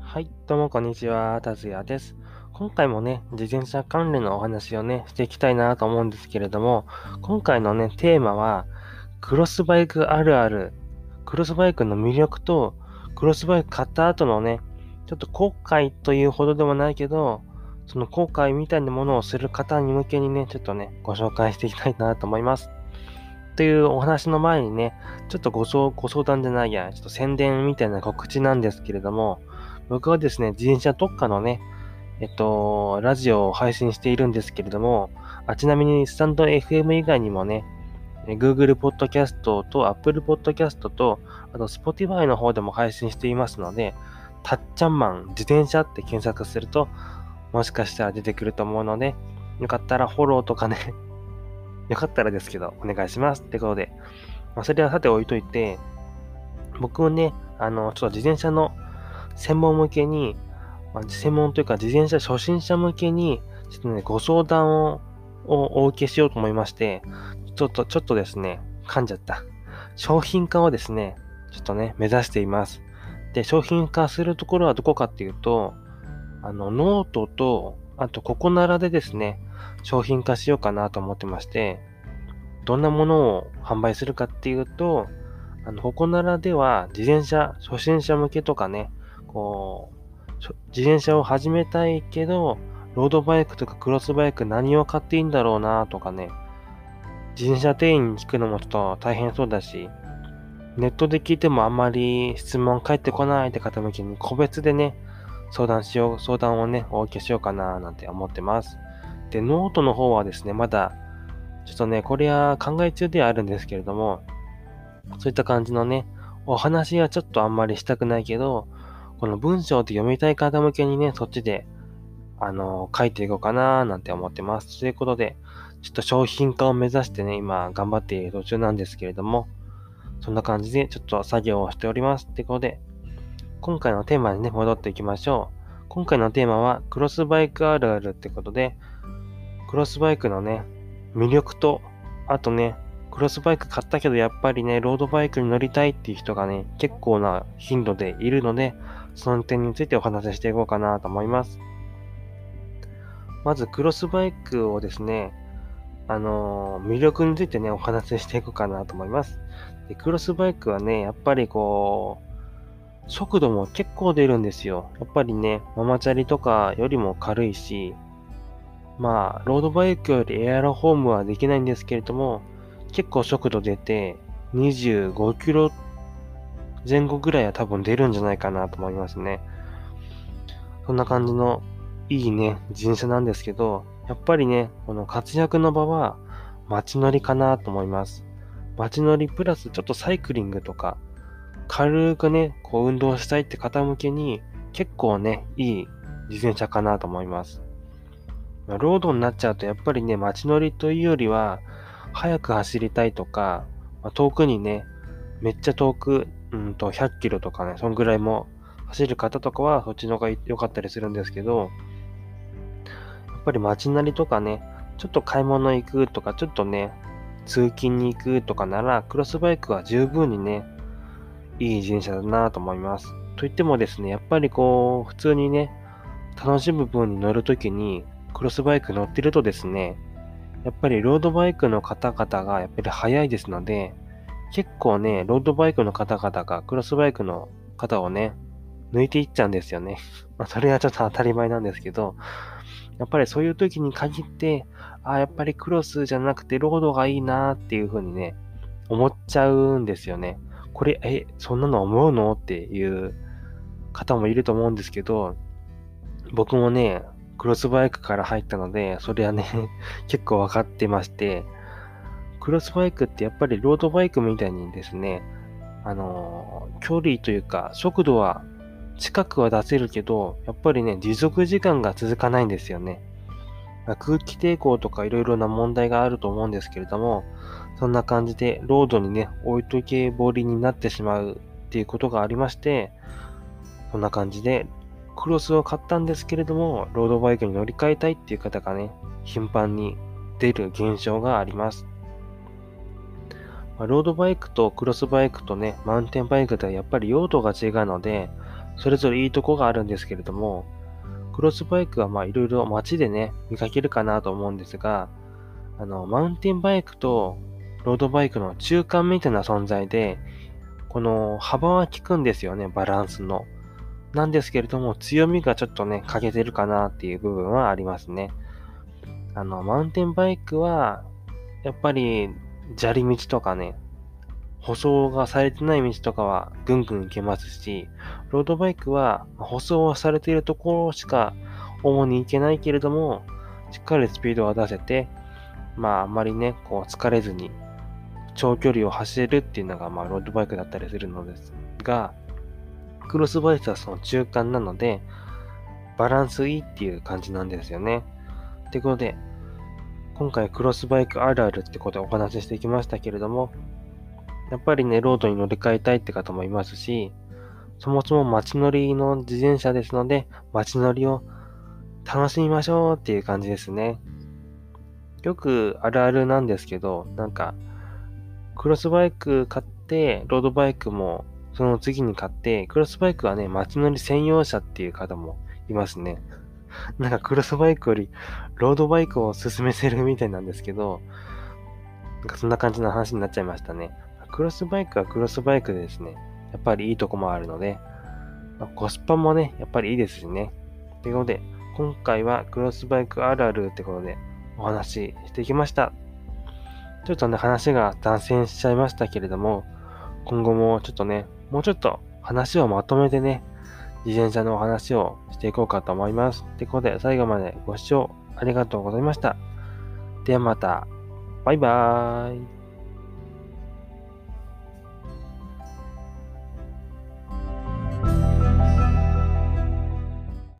はい、どうもこんにちは、達也です。今回もね、自転車関連のお話をね、していきたいなと思うんですけれども、今回のね、テーマは、クロスバイクあるある、クロスバイクの魅力と、クロスバイク買った後のね、ちょっと後悔というほどでもないけど、その後悔みたいなものをする方に向けにね、ちょっとね、ご紹介していきたいなと思います。というお話の前にね、ちょっとご相ご相談じゃないや、ちょっと宣伝みたいな告知なんですけれども、僕はですね、自転車特化のね、えっと、ラジオを配信しているんですけれども、あちなみにスタンド FM 以外にもね、Google Podcast と Apple Podcast と、あと Spotify の方でも配信していますので、たっちゃんマン自転車って検索すると、もしかしたら出てくると思うので、よかったらフォローとかねよかったらですけど、お願いしますってことで、まあ、それはさて置いといて、僕もね、あの、ちょっと自転車の専門向けに、まあ、専門というか自転車初心者向けに、ちょっとね、ご相談をお受けしようと思いまして、ちょっと、ちょっとですね、噛んじゃった。商品化をですね、ちょっとね、目指しています。で、商品化するところはどこかっていうと、あの、ノートと、あと、ココナラでですね、商品化しようかなと思ってまして、どんなものを販売するかっていうと、あの、ココナラでは自転車初心者向けとかね、こう、自転車を始めたいけど、ロードバイクとかクロスバイク何を買っていいんだろうなとかね、自転車店員に聞くのもちょっと大変そうだし、ネットで聞いてもあんまり質問返ってこないって方向けに個別でね、相談しよう、相談をね、お受けしようかななんて思ってます。で、ノートの方はですね、まだ、ちょっとね、これは考え中ではあるんですけれども、そういった感じのね、お話はちょっとあんまりしたくないけど、この文章で読みたい方向けにね、そっちで、あの、書いていこうかななんて思ってます。ということで、ちょっと商品化を目指してね、今頑張っている途中なんですけれども、そんな感じでちょっと作業をしております。ってことで、今回のテーマにね、戻っていきましょう。今回のテーマは、クロスバイクあるあるってことで、クロスバイクのね、魅力と、あとね、クロスバイク買ったけどやっぱりね、ロードバイクに乗りたいっていう人がね、結構な頻度でいるので、その点についてお話ししていこうかなと思います。まず、クロスバイクをですね、あのー、魅力についてね、お話ししていこうかなと思います。で、クロスバイクはね、やっぱりこう、速度も結構出るんですよ。やっぱりね、ママチャリとかよりも軽いし、まあ、ロードバイクよりエアロホームはできないんですけれども、結構速度出て、25キロ前後ぐらいは多分出るんじゃないかなと思いますね。そんな感じのいいね、自転車なんですけど、やっぱりね、この活躍の場は街乗りかなと思います。街乗りプラスちょっとサイクリングとか、軽くね、こう運動したいって方向けに結構ね、いい自転車かなと思います。まロードになっちゃうとやっぱりね、街乗りというよりは、速く走りたいとか、まあ、遠くにね、めっちゃ遠く、うんと100キロとかね、そんぐらいも走る方とかはそっちの方が良かったりするんですけど、やっぱり街なりとかね、ちょっと買い物行くとか、ちょっとね、通勤に行くとかなら、クロスバイクは十分にね、いい自転車だなと思います。といってもですね、やっぱりこう、普通にね、楽しむ分に乗るときに、クロスバイク乗ってるとですね、やっぱりロードバイクの方々がやっぱり速いですので、結構ね、ロードバイクの方々がクロスバイクの方をね、抜いていっちゃうんですよね。まあ、それはちょっと当たり前なんですけど、やっぱりそういう時に限って、ああ、やっぱりクロスじゃなくてロードがいいなーっていう風にね、思っちゃうんですよね。これ、え、そんなの思うの？っていう方もいると思うんですけど、僕もね、クロスバイクから入ったので、それはね 結構わかってまして、クロスバイクってやっぱりロードバイクみたいにですね、あのー、距離というか、速度は近くは出せるけど、やっぱりね、持続時間が続かないんですよね。空気抵抗とかいろいろな問題があると思うんですけれども、そんな感じでロードにね、置いとけぼりになってしまうっていうことがありまして、そんな感じでクロスを買ったんですけれども、ロードバイクに乗り換えたいっていう方がね、頻繁に出る現象があります。ま、ロードバイクとクロスバイクとね、マウンテンバイクではやっぱり用途が違うので、それぞれいいとこがあるんですけれども、クロスバイクはまあいろいろ街でね、見かけるかなと思うんですが、あの、マウンテンバイクとロードバイクの中間みたいな存在で、この幅は効くんですよね、バランスの。なんですけれども、強みがちょっとね、欠けてるかなっていう部分はありますね。あの、マウンテンバイクは、やっぱり砂利道とかね、舗装がされてない道とかはぐんぐん行けますし、ロードバイクは舗装はされているところしか主に行けないけれども、しっかりスピードが出せて、まああんまりね、こう疲れずに長距離を走れるっていうのがまあロードバイクだったりするのですが、クロスバイクはその中間なので、バランスいいっていう感じなんですよね。ってことで、今回クロスバイクあるあるってことでお話ししてきましたけれども、やっぱりね、ロードに乗り換えたいって方もいますし、そもそも街乗りの自転車ですので、街乗りを楽しみましょうっていう感じですね。よくあるあるなんですけど、なんか、クロスバイク買って、ロードバイクもその次に買って、クロスバイクはね、街乗り専用車っていう方もいますね。なんかクロスバイクよりロードバイクを進めてるみたいなんですけど、なんかそんな感じの話になっちゃいましたね。クロスバイクはクロスバイクでですね、やっぱりいいとこもあるので、まあ、コスパもね、やっぱりいいですしね。ということで、今回はクロスバイクあるあるってことでお話ししてきました。ちょっとね、話が断線しちゃいましたけれども、今後もちょっとね、もうちょっと話をまとめてね、自転車のお話をしていこうかと思います。ってことで、最後までご視聴ありがとうございました。ではまた。バイバーイ。